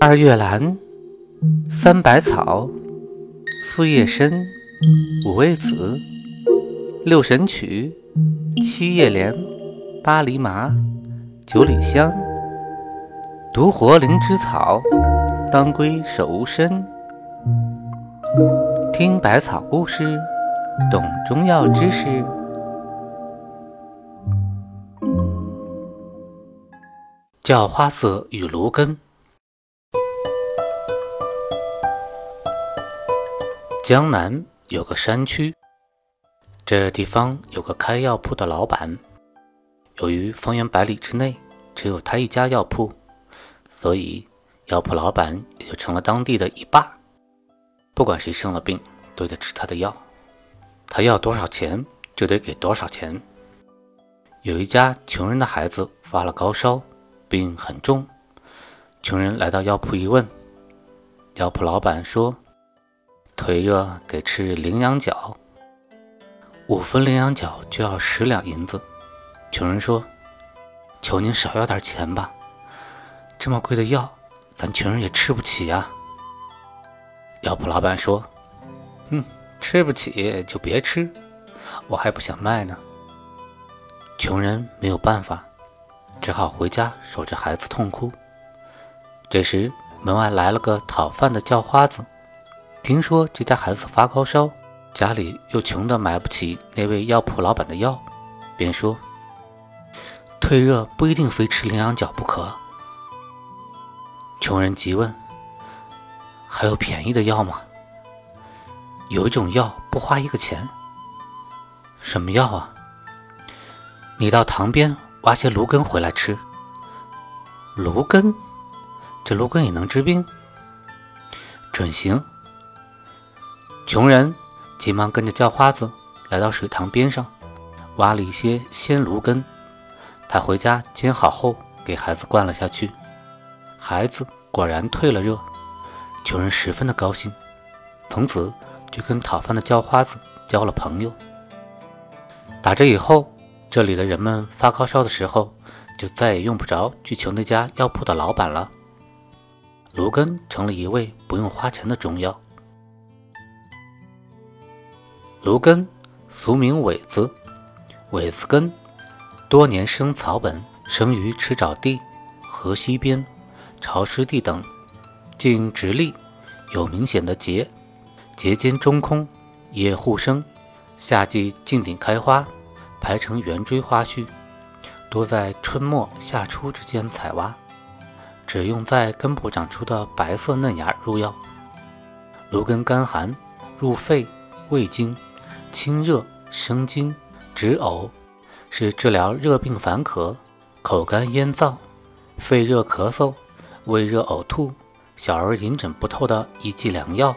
二月兰，三百草，四叶参，五味子，六神曲，七叶莲，八厘麻，九里香，独活灵芝草，当归手无参。听百草故事，懂中药知识。叫花子与芦根。江南有个山区，这地方有个开药铺的老板。由于方圆百里之内只有他一家药铺，所以药铺老板也就成了当地的一霸。不管谁生了病，都得吃他的药，他要多少钱就得给多少钱。有一家穷人的孩子发了高烧，病很重，穷人来到药铺一问，药铺老板说。腿热得吃羚羊角，五分羚羊角就要十两银子。穷人说：“求您少要点钱吧，这么贵的药，咱穷人也吃不起呀。”药铺老板说：“嗯，吃不起就别吃，我还不想卖呢。”穷人没有办法，只好回家守着孩子痛哭。这时门外来了个讨饭的叫花子。听说这家孩子发高烧，家里又穷得买不起那位药铺老板的药，便说：“退热不一定非吃羚羊角不可。”穷人急问：“还有便宜的药吗？”有一种药不花一个钱。什么药啊？你到塘边挖些芦根回来吃。芦根？这芦根也能治病？准行。穷人急忙跟着叫花子来到水塘边上，挖了一些鲜芦根。他回家煎好后，给孩子灌了下去。孩子果然退了热，穷人十分的高兴，从此就跟讨饭的叫花子交了朋友。打这以后，这里的人们发高烧的时候，就再也用不着去求那家药铺的老板了。芦根成了一味不用花钱的中药。芦根，俗名苇子，苇子根，多年生草本，生于池沼地、河溪边、潮湿地等，茎直立，有明显的节，节间中空，叶互生，夏季茎顶开花，排成圆锥花序，多在春末夏初之间采挖，只用在根部长出的白色嫩芽入药。芦根甘寒，入肺、胃经。清热生津止呕，是治疗热病烦渴、口干咽燥、肺热咳嗽、胃热呕吐、小儿饮诊不透的一剂良药。